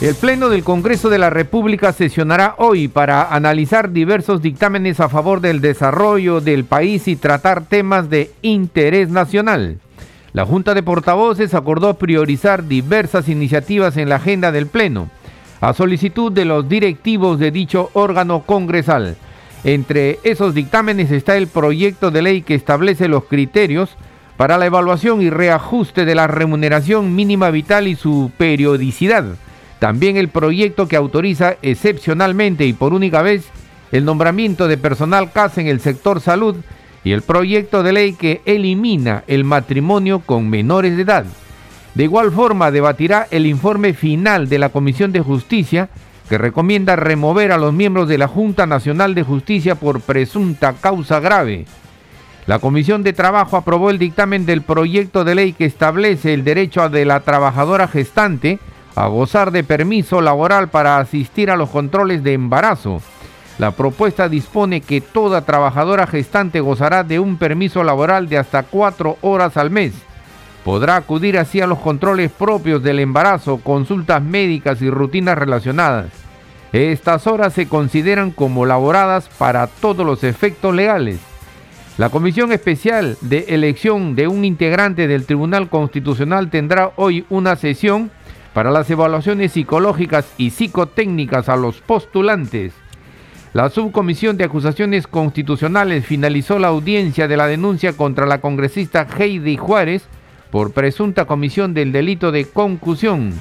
El Pleno del Congreso de la República sesionará hoy para analizar diversos dictámenes a favor del desarrollo del país y tratar temas de interés nacional. La Junta de Portavoces acordó priorizar diversas iniciativas en la agenda del Pleno, a solicitud de los directivos de dicho órgano congresal. Entre esos dictámenes está el proyecto de ley que establece los criterios para la evaluación y reajuste de la remuneración mínima vital y su periodicidad también el proyecto que autoriza excepcionalmente y por única vez el nombramiento de personal CAS en el sector salud y el proyecto de ley que elimina el matrimonio con menores de edad. De igual forma, debatirá el informe final de la Comisión de Justicia que recomienda remover a los miembros de la Junta Nacional de Justicia por presunta causa grave. La Comisión de Trabajo aprobó el dictamen del proyecto de ley que establece el derecho de la trabajadora gestante a gozar de permiso laboral para asistir a los controles de embarazo. La propuesta dispone que toda trabajadora gestante gozará de un permiso laboral de hasta cuatro horas al mes. Podrá acudir así a los controles propios del embarazo, consultas médicas y rutinas relacionadas. Estas horas se consideran como laboradas para todos los efectos legales. La Comisión Especial de Elección de un integrante del Tribunal Constitucional tendrá hoy una sesión para las evaluaciones psicológicas y psicotécnicas a los postulantes. La Subcomisión de Acusaciones Constitucionales finalizó la audiencia de la denuncia contra la congresista Heidi Juárez por presunta comisión del delito de concusión.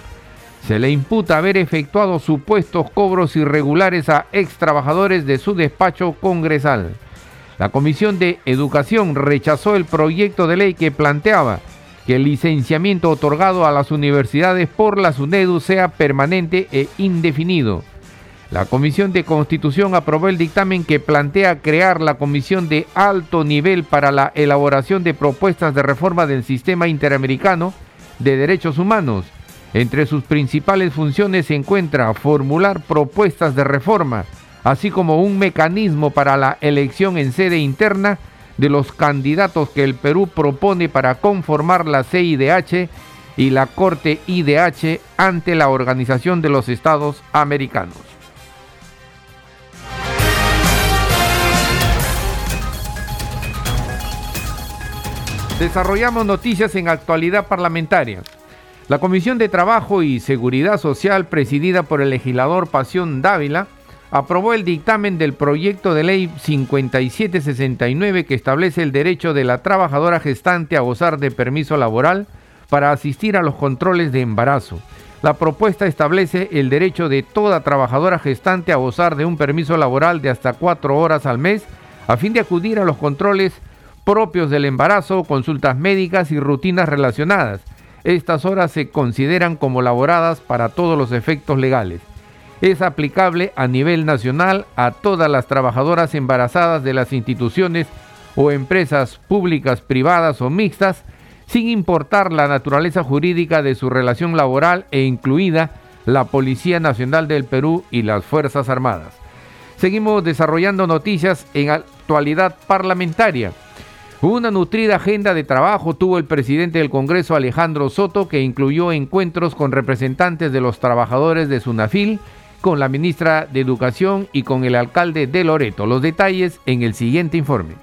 Se le imputa haber efectuado supuestos cobros irregulares a ex trabajadores de su despacho congresal. La Comisión de Educación rechazó el proyecto de ley que planteaba que el licenciamiento otorgado a las universidades por la SUNEDU sea permanente e indefinido. La Comisión de Constitución aprobó el dictamen que plantea crear la Comisión de Alto Nivel para la elaboración de propuestas de reforma del sistema interamericano de derechos humanos. Entre sus principales funciones se encuentra formular propuestas de reforma, así como un mecanismo para la elección en sede interna de los candidatos que el Perú propone para conformar la CIDH y la Corte IDH ante la Organización de los Estados Americanos. Desarrollamos noticias en actualidad parlamentaria. La Comisión de Trabajo y Seguridad Social, presidida por el legislador Pasión Dávila, aprobó el dictamen del proyecto de ley 5769 que establece el derecho de la trabajadora gestante a gozar de permiso laboral para asistir a los controles de embarazo. La propuesta establece el derecho de toda trabajadora gestante a gozar de un permiso laboral de hasta cuatro horas al mes a fin de acudir a los controles propios del embarazo, consultas médicas y rutinas relacionadas. Estas horas se consideran como laboradas para todos los efectos legales es aplicable a nivel nacional a todas las trabajadoras embarazadas de las instituciones o empresas públicas, privadas o mixtas, sin importar la naturaleza jurídica de su relación laboral e incluida la Policía Nacional del Perú y las Fuerzas Armadas. Seguimos desarrollando noticias en actualidad parlamentaria. Una nutrida agenda de trabajo tuvo el presidente del Congreso Alejandro Soto que incluyó encuentros con representantes de los trabajadores de Sunafil, con la ministra de Educación y con el alcalde de Loreto. Los detalles en el siguiente informe.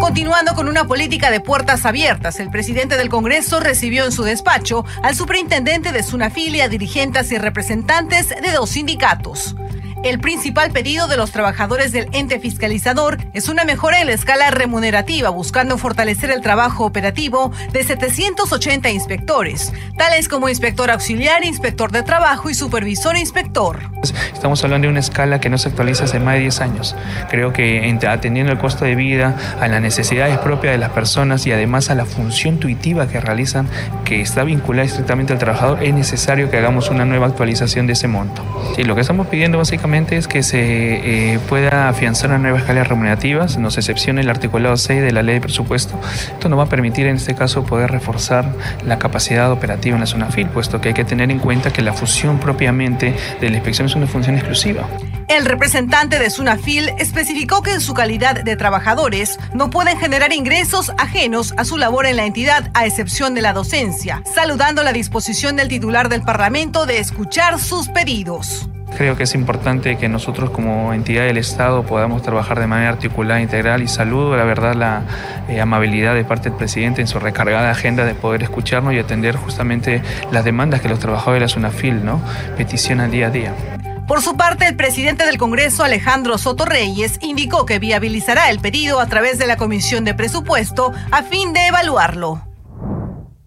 Continuando con una política de puertas abiertas, el presidente del Congreso recibió en su despacho al superintendente de Sunafil y a dirigentes y representantes de dos sindicatos. El principal pedido de los trabajadores del ente fiscalizador es una mejora en la escala remunerativa, buscando fortalecer el trabajo operativo de 780 inspectores, tales como inspector auxiliar, inspector de trabajo y supervisor inspector. Estamos hablando de una escala que no se actualiza hace más de 10 años. Creo que atendiendo el costo de vida, a las necesidades propias de las personas y además a la función intuitiva que realizan, que está vinculada estrictamente al trabajador, es necesario que hagamos una nueva actualización de ese monto. Y lo que estamos pidiendo básicamente es que se eh, pueda afianzar una nueva escala remunerativa, nos excepciona el articulado 6 de la ley de presupuesto. Esto nos va a permitir en este caso poder reforzar la capacidad operativa en la zona FIL, puesto que hay que tener en cuenta que la fusión propiamente de la inspección es una función exclusiva. El representante de Sunafil especificó que en su calidad de trabajadores no pueden generar ingresos ajenos a su labor en la entidad, a excepción de la docencia, saludando la disposición del titular del Parlamento de escuchar sus pedidos. Creo que es importante que nosotros como entidad del Estado podamos trabajar de manera articulada, integral y saludo la verdad la eh, amabilidad de parte del presidente en su recargada agenda de poder escucharnos y atender justamente las demandas que los trabajadores de la SUNAFIL ¿no? peticionan día a día. Por su parte, el presidente del Congreso, Alejandro Soto Reyes, indicó que viabilizará el pedido a través de la Comisión de Presupuesto a fin de evaluarlo.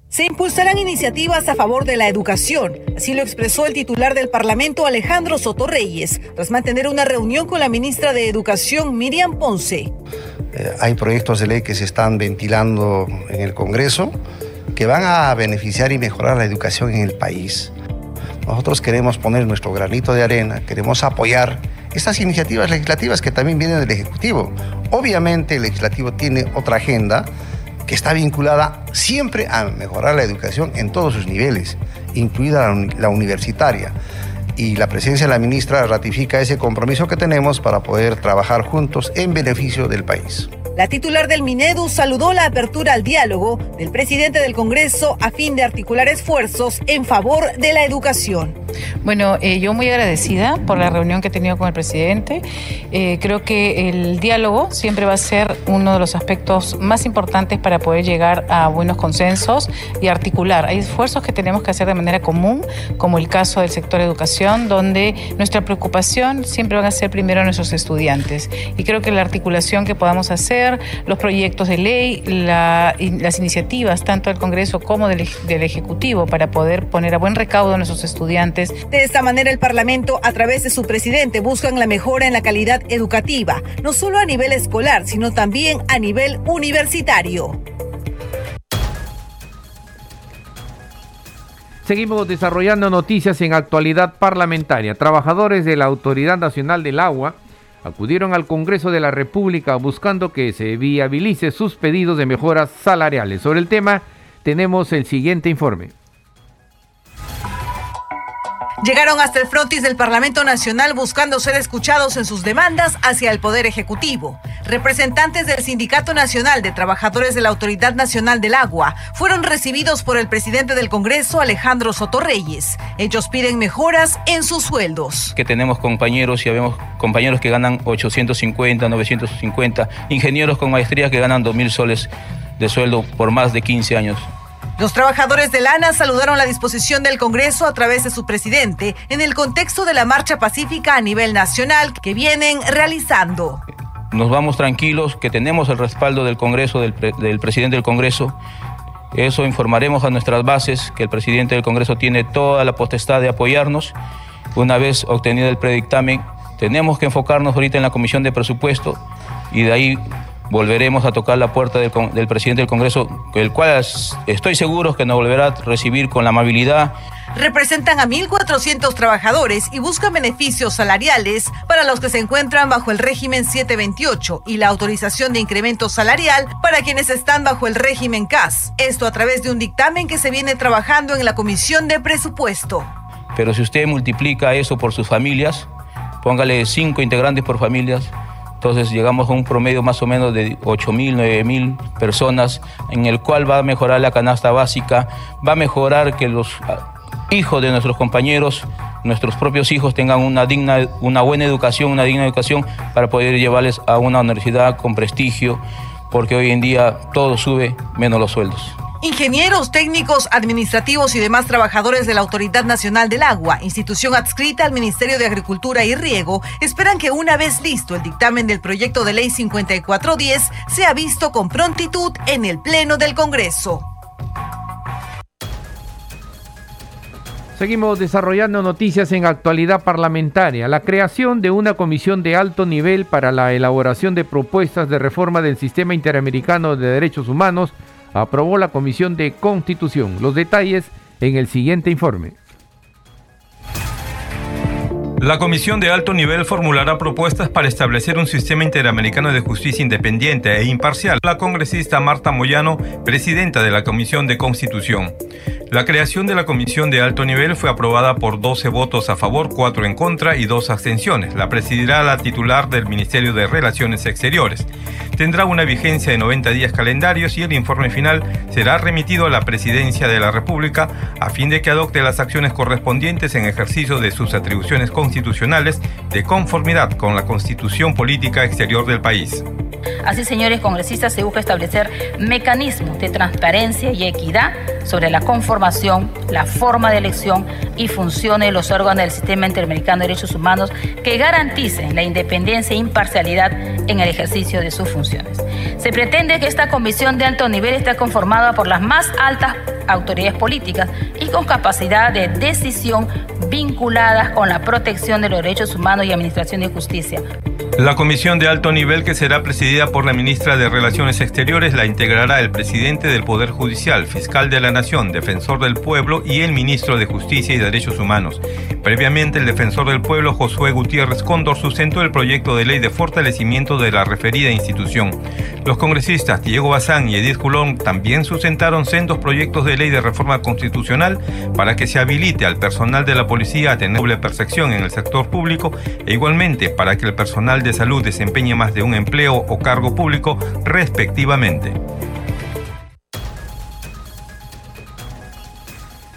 Se impulsarán iniciativas a favor de la educación, así lo expresó el titular del Parlamento Alejandro Soto Reyes, tras mantener una reunión con la ministra de Educación Miriam Ponce. Eh, hay proyectos de ley que se están ventilando en el Congreso que van a beneficiar y mejorar la educación en el país. Nosotros queremos poner nuestro granito de arena, queremos apoyar estas iniciativas legislativas que también vienen del Ejecutivo. Obviamente el Legislativo tiene otra agenda que está vinculada siempre a mejorar la educación en todos sus niveles, incluida la, universitaria. Y la presencia de la ministra ratifica ese compromiso que tenemos para poder trabajar juntos en beneficio del país. La titular del Minedu saludó la apertura al diálogo del presidente del Congreso a fin de articular esfuerzos en favor de la educación. Bueno, eh, yo muy agradecida por la reunión que he tenido con el presidente. Eh, creo que el diálogo siempre va a ser uno de los aspectos más importantes para poder llegar a buenos consensos y articular. Hay esfuerzos que tenemos que hacer de manera común, como el caso del sector educación, donde nuestra preocupación siempre van a ser primero nuestros estudiantes. Y creo que la articulación que podamos hacer, los proyectos de ley, las iniciativas, tanto del Congreso como del, del Ejecutivo, para poder poner a buen recaudo a nuestros estudiantes, de esta manera, el Parlamento, a través de su presidente, buscan la mejora en la calidad educativa, no solo a nivel escolar, sino también a nivel universitario. Seguimos desarrollando noticias en actualidad parlamentaria. Trabajadores de la Autoridad Nacional del Agua acudieron al Congreso de la República buscando que se viabilice sus pedidos de mejoras salariales. Sobre el tema tenemos el siguiente informe. Llegaron hasta el frontis del Parlamento Nacional buscando ser escuchados en sus demandas hacia el Poder Ejecutivo. Representantes del Sindicato Nacional de Trabajadores de la Autoridad Nacional del Agua fueron recibidos por el presidente del Congreso, Alejandro Sotorreyes. Ellos piden mejoras en sus sueldos. Que tenemos compañeros y vemos compañeros que ganan 850, 950, ingenieros con maestría que ganan 2.000 soles de sueldo por más de 15 años. Los trabajadores de Lana saludaron la disposición del Congreso a través de su presidente en el contexto de la marcha pacífica a nivel nacional que vienen realizando. Nos vamos tranquilos, que tenemos el respaldo del Congreso, del, presidente del Congreso. Eso informaremos a nuestras bases, que el presidente del Congreso tiene toda la potestad de apoyarnos. Una vez obtenido el predictamen, tenemos que enfocarnos ahorita en la Comisión de Presupuesto y de ahí volveremos a tocar la puerta del, presidente del Congreso, el cual estoy seguro que nos volverá a recibir con la amabilidad. Representan a 1.400 trabajadores y buscan beneficios salariales para los que se encuentran bajo el régimen 728 y la autorización de incremento salarial para quienes están bajo el régimen CAS. Esto a través de un dictamen que se viene trabajando en la Comisión de Presupuesto. Pero si usted multiplica eso por sus familias, póngale cinco integrantes por familias, entonces llegamos a un promedio más o menos de 8.000, 9.000 personas, en el cual va a mejorar la canasta básica, va a mejorar que los ah, hijos de nuestros compañeros, nuestros propios hijos tengan una, digna, una buena educación, una digna educación para poder llevarles a una universidad con prestigio, porque hoy en día todo sube menos los sueldos. Ingenieros, técnicos, administrativos y demás trabajadores de la Autoridad Nacional del Agua, institución adscrita al Ministerio de Agricultura y Riego, esperan que una vez listo el dictamen del proyecto de ley 5410 sea visto con prontitud en el Pleno del Congreso. Seguimos desarrollando noticias en actualidad parlamentaria. La creación de una comisión de alto nivel para la elaboración de propuestas de reforma del sistema interamericano de derechos humanos aprobó la Comisión de Constitución. Los detalles en el siguiente informe. La Comisión de Alto Nivel formulará propuestas para establecer un sistema interamericano de justicia independiente e imparcial. La congresista Marta Moyano, presidenta de la Comisión de Constitución. La creación de la comisión de alto nivel fue aprobada por 12 votos a favor, 4 en contra y 2 abstenciones. La presidirá la titular del Ministerio de Relaciones Exteriores. Tendrá una vigencia de 90 días calendarios y el informe final será remitido a la Presidencia de la República a fin de que adopte las acciones correspondientes en ejercicio de sus atribuciones constitucionales de conformidad con la Constitución Política Exterior del país. Así, señores congresistas, se busca establecer mecanismos de transparencia y equidad sobre la conformación, la forma de elección y funciones de los órganos del Sistema Interamericano de Derechos Humanos que garanticen la independencia e imparcialidad en el ejercicio de sus funciones. Se pretende que esta comisión de alto nivel esté conformada por las más altas autoridades políticas y con capacidad de decisión vinculadas con la protección de los derechos humanos y administración de justicia. La comisión de alto nivel que será presidida por la ministra de Relaciones Exteriores la integrará el presidente del Poder Judicial, fiscal de la Nación, defensor del pueblo y el ministro de Justicia y Derechos Humanos. Previamente, el defensor del pueblo, Josué Gutiérrez Cóndor, sustentó el proyecto de ley de fortalecimiento de la referida institución. Los congresistas Diego Bazán y Edith Culón también sustentaron sendos proyectos de ley de reforma constitucional para que se habilite al personal de la policía a tener doble percepción en el sector público e igualmente para que el personal de salud desempeñe más de un empleo o cargo público respectivamente.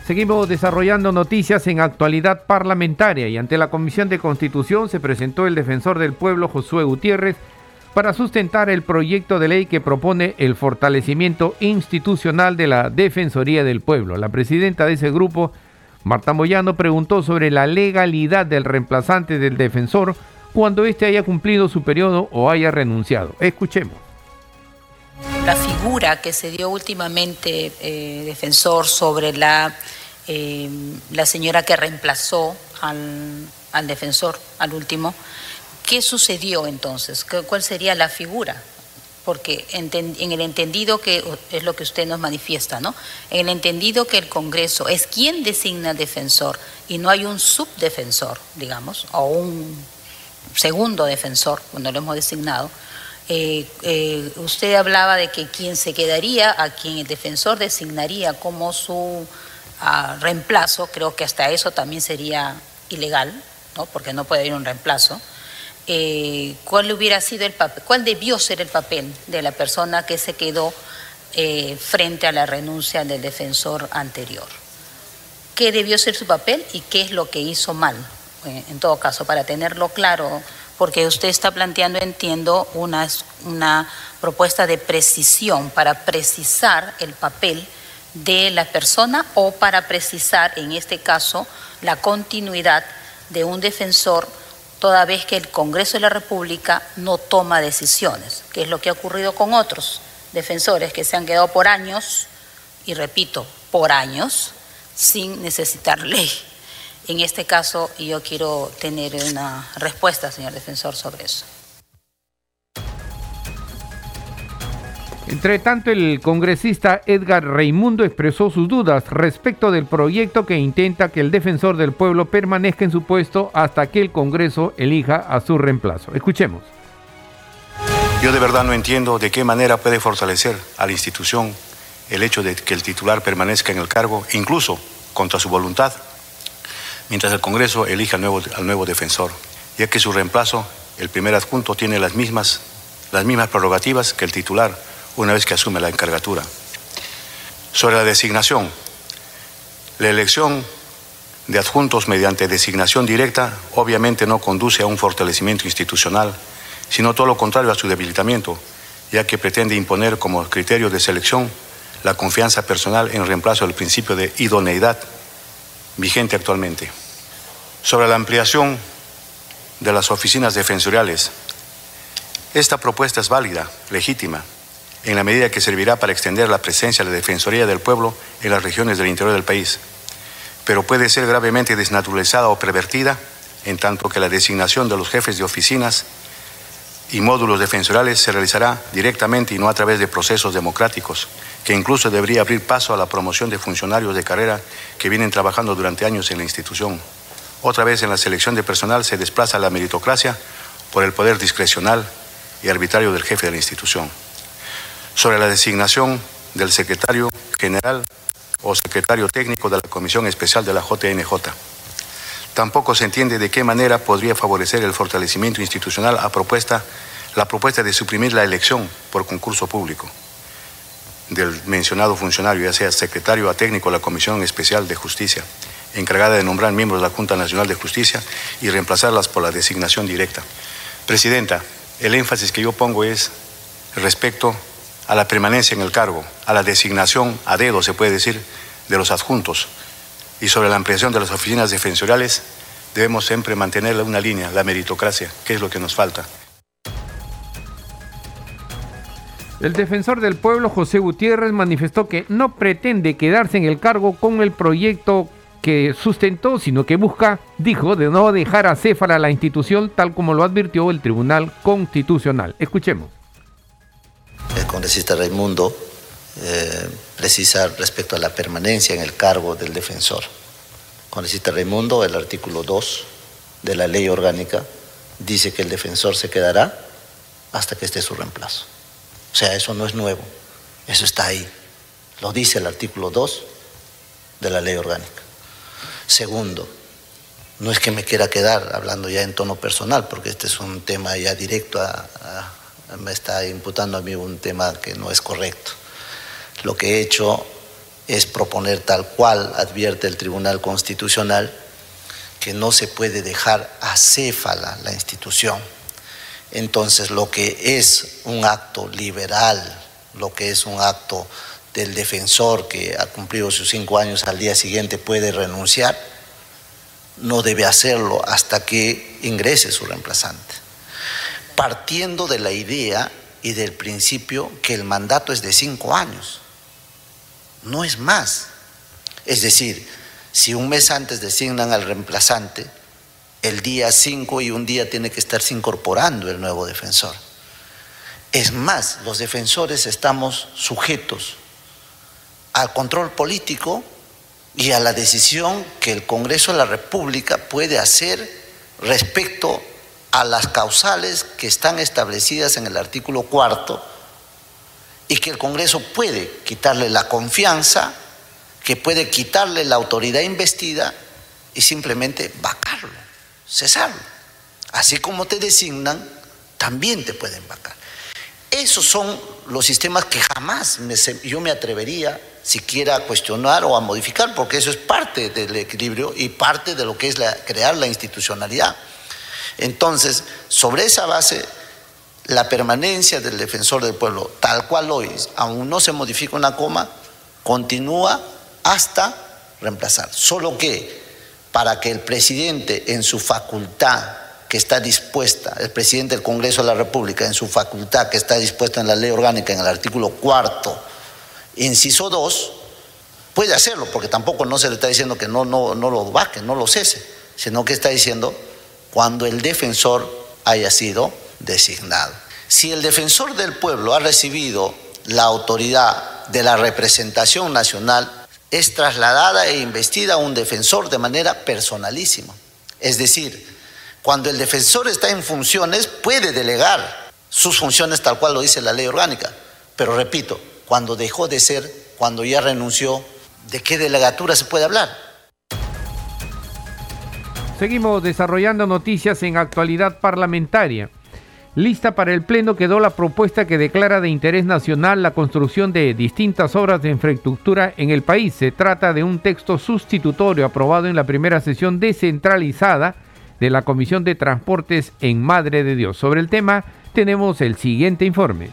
Seguimos desarrollando noticias en actualidad parlamentaria y ante la Comisión de Constitución se presentó el defensor del pueblo Josué Gutiérrez para sustentar el proyecto de ley que propone el fortalecimiento institucional de la Defensoría del Pueblo. La presidenta de ese grupo, Marta Moyano, preguntó sobre la legalidad del reemplazante del defensor cuando éste haya cumplido su periodo o haya renunciado. Escuchemos. La figura que se dio últimamente, eh, defensor, sobre la, eh, la señora que reemplazó al, al defensor, al último, ¿Qué sucedió entonces? ¿Cuál sería la figura? Porque en el entendido que es lo que usted nos manifiesta, ¿no? En el entendido que el Congreso es quien designa defensor y no hay un subdefensor, digamos, o un segundo defensor, cuando lo hemos designado, eh, eh, usted hablaba de que quien se quedaría, a quien el defensor designaría como su ah, reemplazo, creo que hasta eso también sería ilegal, ¿no? porque no puede haber un reemplazo. Eh, cuál hubiera sido el papel, cuál debió ser el papel de la persona que se quedó eh, frente a la renuncia del defensor anterior. ¿Qué debió ser su papel y qué es lo que hizo mal? Eh, en todo caso, para tenerlo claro, porque usted está planteando, entiendo, una, una propuesta de precisión para precisar el papel de la persona o para precisar, en este caso, la continuidad de un defensor toda vez que el Congreso de la República no toma decisiones, que es lo que ha ocurrido con otros defensores que se han quedado por años, y repito, por años, sin necesitar ley. En este caso, yo quiero tener una respuesta, señor defensor, sobre eso. Entre tanto, el congresista Edgar Reimundo expresó sus dudas respecto del proyecto que intenta que el defensor del pueblo permanezca en su puesto hasta que el Congreso elija a su reemplazo. Escuchemos. Yo de verdad no entiendo de qué manera puede fortalecer a la institución el hecho de que el titular permanezca en el cargo, incluso contra su voluntad, mientras el Congreso elija al nuevo, al nuevo defensor, ya que su reemplazo, el primer adjunto, tiene las mismas, las mismas prerrogativas que el titular una vez que asume la encargatura. Sobre la designación, la elección de adjuntos mediante designación directa obviamente no conduce a un fortalecimiento institucional, sino todo lo contrario a su debilitamiento, ya que pretende imponer como criterio de selección la confianza personal en reemplazo del principio de idoneidad vigente actualmente. Sobre la ampliación de las oficinas defensoriales, esta propuesta es válida, legítima, en la medida que servirá para extender la presencia de la Defensoría del Pueblo en las regiones del interior del país, pero puede ser gravemente desnaturalizada o pervertida en tanto que la designación de los jefes de oficinas y módulos defensoriales se realizará directamente y no a través de procesos democráticos, que incluso debería abrir paso a la promoción de funcionarios de carrera que vienen trabajando durante años en la institución. Otra vez en la selección de personal se desplaza la meritocracia por el poder discrecional y arbitrario del jefe de la institución. Sobre la designación del secretario general o secretario técnico de la Comisión Especial de la JNJ. Tampoco se entiende de qué manera podría favorecer el fortalecimiento institucional a propuesta, la propuesta de suprimir la elección por concurso público del mencionado funcionario, ya sea secretario a técnico de la Comisión Especial de Justicia, encargada de nombrar miembros de la Junta Nacional de Justicia y reemplazarlas por la designación directa. Presidenta, el énfasis que yo pongo es respecto la permanencia en el cargo, a la designación a dedo, se puede decir, de los adjuntos, y sobre la ampliación de las oficinas defensoriales, debemos siempre mantener una línea, la meritocracia, que es lo que nos falta. El defensor del pueblo, José Gutiérrez, manifestó que no pretende quedarse en el cargo con el proyecto que sustentó, sino que busca, dijo, de no dejar a Céfala la institución tal como lo advirtió el Tribunal Constitucional. Escuchemos. El congresista Raimundo eh, precisa respecto a la permanencia en el cargo del defensor. Cita Raimundo, el artículo 2 de la ley orgánica dice que el defensor se quedará hasta que esté su reemplazo. O sea, eso no es nuevo, eso está ahí. Lo dice el artículo 2 de la ley orgánica. Segundo, no es que me quiera quedar hablando ya en tono personal, porque este es un tema ya directo, me está imputando a mí un tema que no es correcto. Lo que he hecho es proponer tal cual advierte el Tribunal Constitucional que no se puede dejar acéfala la institución. Entonces, lo que es un acto liberal, lo que es un acto del defensor que ha cumplido sus cinco años al día siguiente puede renunciar, no debe hacerlo hasta que ingrese su reemplazante. Partiendo de la idea y del principio que el mandato es de cinco años no es más. Es decir, si un mes antes designan al reemplazante, el día 5 y un día tiene que estarse incorporando el nuevo defensor. Es más, los defensores estamos sujetos al control político y a la decisión que el Congreso de la República puede hacer respecto a las causales que están establecidas en el artículo cuarto y que el Congreso puede quitarle la confianza, que puede quitarle la autoridad investida y simplemente vacarlo, cesarlo. Así como te designan, también te pueden vacar. Esos son los sistemas que jamás yo me atrevería siquiera a cuestionar o a modificar, porque eso es parte del equilibrio y parte de lo que es crear la institucionalidad. Entonces, sobre esa base la permanencia del defensor del pueblo, tal cual hoy, aún no se modifica una coma, continúa hasta reemplazar. Solo que para que el presidente en su facultad que está dispuesta, el presidente del Congreso de la República en su facultad que está dispuesta en la ley orgánica en el artículo cuarto, inciso 2, puede hacerlo, porque tampoco no se le está diciendo que no, no, no lo que no lo cese, sino que está diciendo cuando el defensor haya sido designado. Si el defensor del pueblo ha recibido la autoridad de la representación nacional, es trasladada e investida a un defensor de manera personalísima. Es decir, cuando el defensor está en funciones, puede delegar sus funciones tal cual lo dice la ley orgánica. Pero repito, cuando dejó de ser, cuando ya renunció, ¿de qué delegatura se puede hablar? Seguimos desarrollando noticias en actualidad parlamentaria. Lista para el Pleno quedó la propuesta que declara de interés nacional la construcción de distintas obras de infraestructura en el país. Se trata de un texto sustitutorio aprobado en la primera sesión descentralizada de la Comisión de Transportes en Madre de Dios. Sobre el tema tenemos el siguiente informe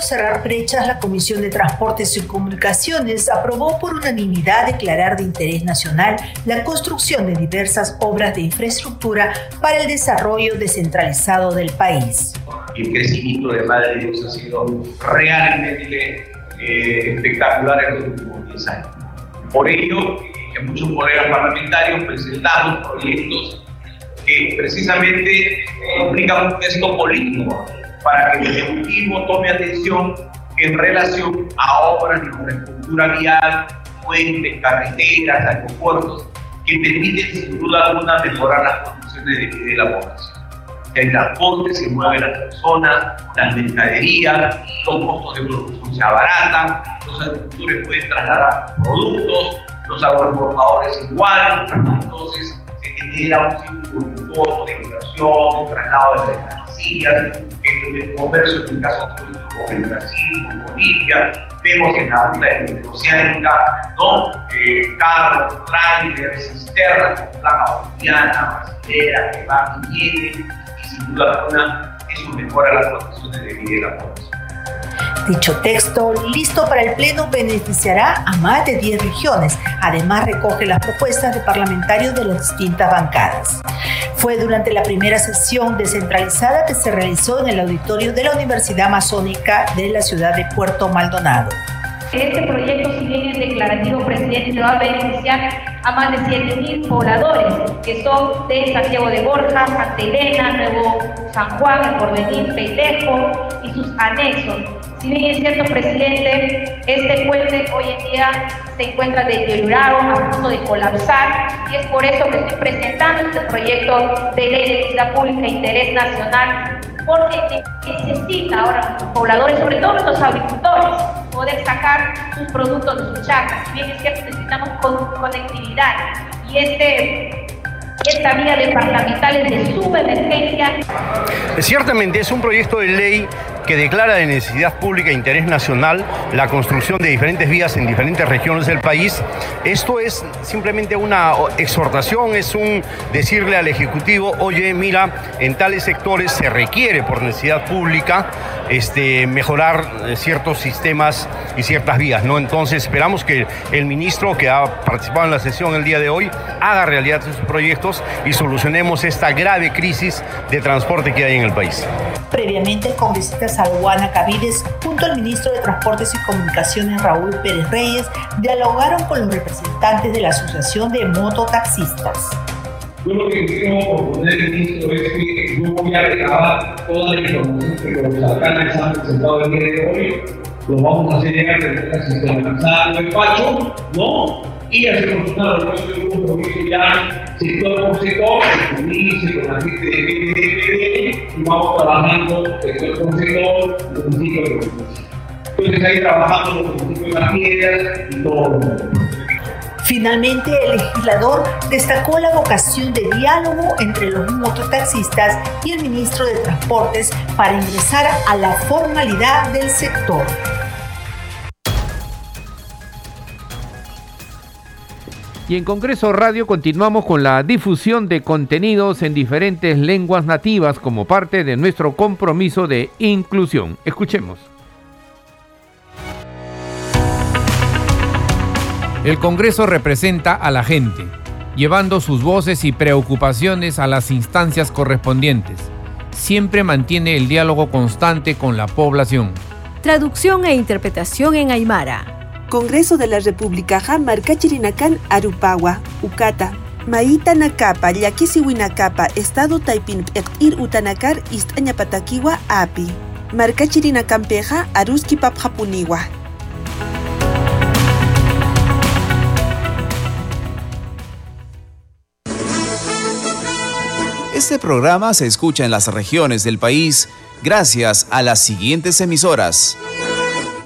cerrar brechas, la Comisión de Transportes y Comunicaciones aprobó por unanimidad declarar de interés nacional la construcción de diversas obras de infraestructura para el desarrollo descentralizado del país. El crecimiento de Madre Dios ha sido realmente eh, espectacular en los últimos 10 años. Por ello, que muchos colegas parlamentarios presentamos proyectos que precisamente implican un texto político para que el Ejecutivo tome atención en relación a obras de infraestructura vial, puentes, carreteras, aeropuertos, que permiten sin duda alguna mejorar las condiciones de vida de la población. Que hay transporte, se mueven las personas, las mercaderías, los costos de producción se abaratan, los agricultores pueden trasladar productos, los agroexportadores igual, entonces se genera un círculo de migración, de traslado de mercancías, el comercio en el caso turístico en Brasil, en Bolivia, vemos en la ruta interoceánica, ¿no? Eh, carros, trailers, cisternas con placa boliviana, brasilera, que van y vienen, y sin duda alguna eso mejora las condiciones de vida de la población. Dicho texto, listo para el Pleno, beneficiará a más de 10 regiones. Además, recoge las propuestas de parlamentarios de las distintas bancadas. Fue durante la primera sesión descentralizada que se realizó en el auditorio de la Universidad Masónica de la ciudad de Puerto Maldonado. Este proyecto, si bien es declarativo, presidente, va a beneficiar a más de 7.000 pobladores, que son de Santiago de Borja, Santa Elena, Nuevo San Juan, El Porvenir, Peilejo y sus anexos. Si bien es cierto, presidente, este puente hoy en día se encuentra deteriorado, a punto de colapsar, y es por eso que estoy presentando este proyecto de ley de vida pública de interés nacional, porque necesita ahora los pobladores, sobre todo los agricultores, poder sacar sus productos de sus chacras. Si bien es cierto, necesitamos conectividad, y este esta vía departamental es de suma emergencia. Ciertamente es un proyecto de ley que declara de necesidad pública e interés nacional la construcción de diferentes vías en diferentes regiones del país. Esto es simplemente una exhortación, es un decirle al Ejecutivo, oye, mira, en tales sectores se requiere por necesidad pública este, mejorar eh, ciertos sistemas y ciertas vías, ¿no? Entonces esperamos que el ministro que ha participado en la sesión el día de hoy haga realidad sus proyectos y solucionemos esta grave crisis de transporte que hay en el país. Previamente, el congresista Salguana Cavides, junto al ministro de Transportes y Comunicaciones Raúl Pérez Reyes, dialogaron con los representantes de la Asociación de Mototaxistas. Yo lo que quiero proponer, ministro, es que yo voy a recabar toda la información que los alcaldes han presentado el día de hoy, lo vamos a hacer llegar de manera sistematizada al despacho, ¿no? y hacemos una reunión de un compromiso ya sector por sector, con con la gente de y vamos trabajando sector por sector, municipio de municipio. Entonces ahí trabajando los municipios de las piedras y todo. Finalmente, el legislador destacó la vocación de diálogo entre los mototaxistas y el ministro de Transportes para ingresar a la formalidad del sector. Y en Congreso Radio continuamos con la difusión de contenidos en diferentes lenguas nativas como parte de nuestro compromiso de inclusión. Escuchemos. El Congreso representa a la gente, llevando sus voces y preocupaciones a las instancias correspondientes. Siempre mantiene el diálogo constante con la población. Traducción e interpretación en Aymara. Congreso de la República Marcachirinacan Arupawa, Ucata. Maita Nakapa, Winakapa, Estado Taipin Ir Utanakar, Istañapatakiwa, Api. Marcachirinacanpeja, Aruski Papjapuniwa. Este programa se escucha en las regiones del país gracias a las siguientes emisoras.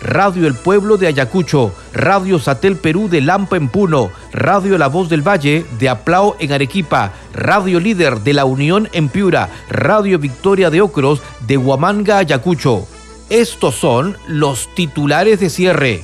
Radio El Pueblo de Ayacucho, Radio Satel Perú de Lampa en Puno, Radio La Voz del Valle de Aplao en Arequipa, Radio Líder de La Unión en Piura, Radio Victoria de Ocros de Huamanga, Ayacucho. Estos son los titulares de cierre.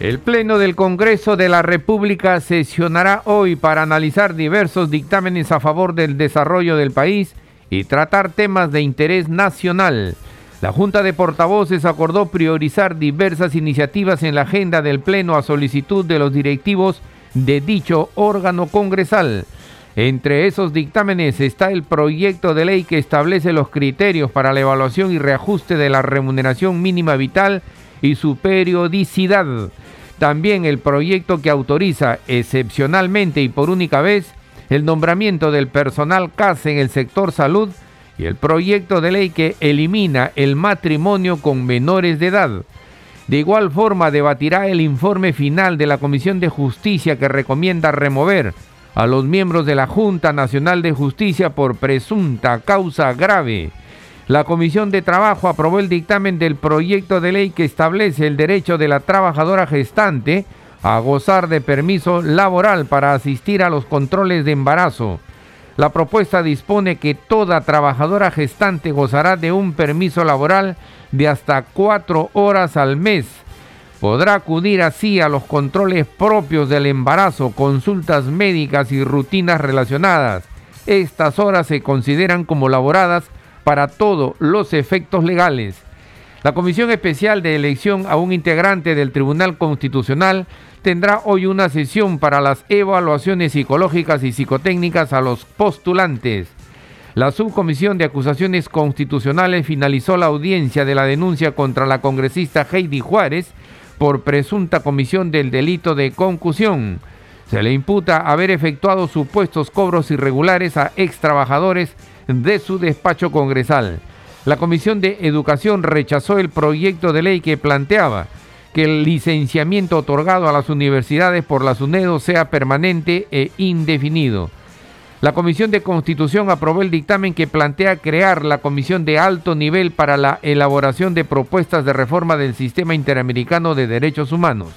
El Pleno del Congreso de la República sesionará hoy para analizar diversos dictámenes a favor del desarrollo del país y tratar temas de interés nacional. La Junta de Portavoces acordó priorizar diversas iniciativas en la agenda del Pleno a solicitud de los directivos de dicho órgano congresal. Entre esos dictámenes está el proyecto de ley que establece los criterios para la evaluación y reajuste de la remuneración mínima vital y su periodicidad. También el proyecto que autoriza excepcionalmente y por única vez el nombramiento del personal CAS en el sector salud y el proyecto de ley que elimina el matrimonio con menores de edad. De igual forma debatirá el informe final de la Comisión de Justicia que recomienda remover a los miembros de la Junta Nacional de Justicia por presunta causa grave. La Comisión de Trabajo aprobó el dictamen del proyecto de ley que establece el derecho de la trabajadora gestante a gozar de permiso laboral para asistir a los controles de embarazo. La propuesta dispone que toda trabajadora gestante gozará de un permiso laboral de hasta cuatro horas al mes. Podrá acudir así a los controles propios del embarazo, consultas médicas y rutinas relacionadas. Estas horas se consideran como laboradas para todos los efectos legales. La Comisión Especial de Elección a un integrante del Tribunal Constitucional tendrá hoy una sesión para las evaluaciones psicológicas y psicotécnicas a los postulantes. La Subcomisión de Acusaciones Constitucionales finalizó la audiencia de la denuncia contra la congresista Heidi Juárez por presunta comisión del delito de concusión. Se le imputa haber efectuado supuestos cobros irregulares a ex trabajadores de su despacho congresal. La Comisión de Educación rechazó el proyecto de ley que planteaba que el licenciamiento otorgado a las universidades por la SUNEDO sea permanente e indefinido. La Comisión de Constitución aprobó el dictamen que plantea crear la Comisión de Alto Nivel para la elaboración de propuestas de reforma del Sistema Interamericano de Derechos Humanos.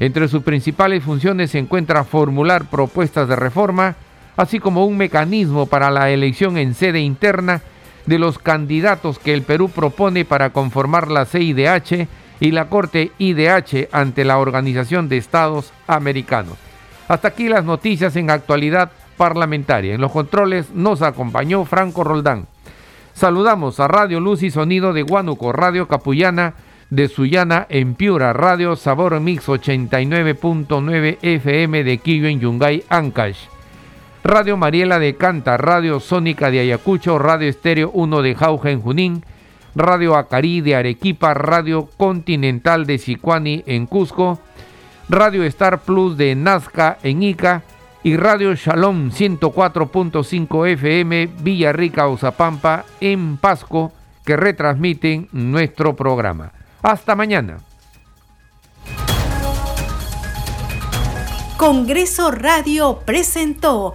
Entre sus principales funciones se encuentra formular propuestas de reforma, así como un mecanismo para la elección en sede interna de los candidatos que el Perú propone para conformar la CIDH y la Corte IDH ante la Organización de Estados Americanos. Hasta aquí las noticias en actualidad parlamentaria. En los controles nos acompañó Franco Roldán. Saludamos a Radio Luz y Sonido de Huánuco, Radio Capullana de Sullana en Piura, Radio Sabor Mix 89.9 FM de Quillo en Yungay, Ancash. Radio Mariela de Canta, Radio Sónica de Ayacucho, Radio Estéreo 1 de Jauja en Junín, Radio Acarí de Arequipa, Radio Continental de Sicuani en Cusco, Radio Star Plus de Nazca en Ica y Radio Shalom 104.5 FM Villarrica Uzapampa en Pasco que retransmiten nuestro programa. Hasta mañana. Congreso Radio presentó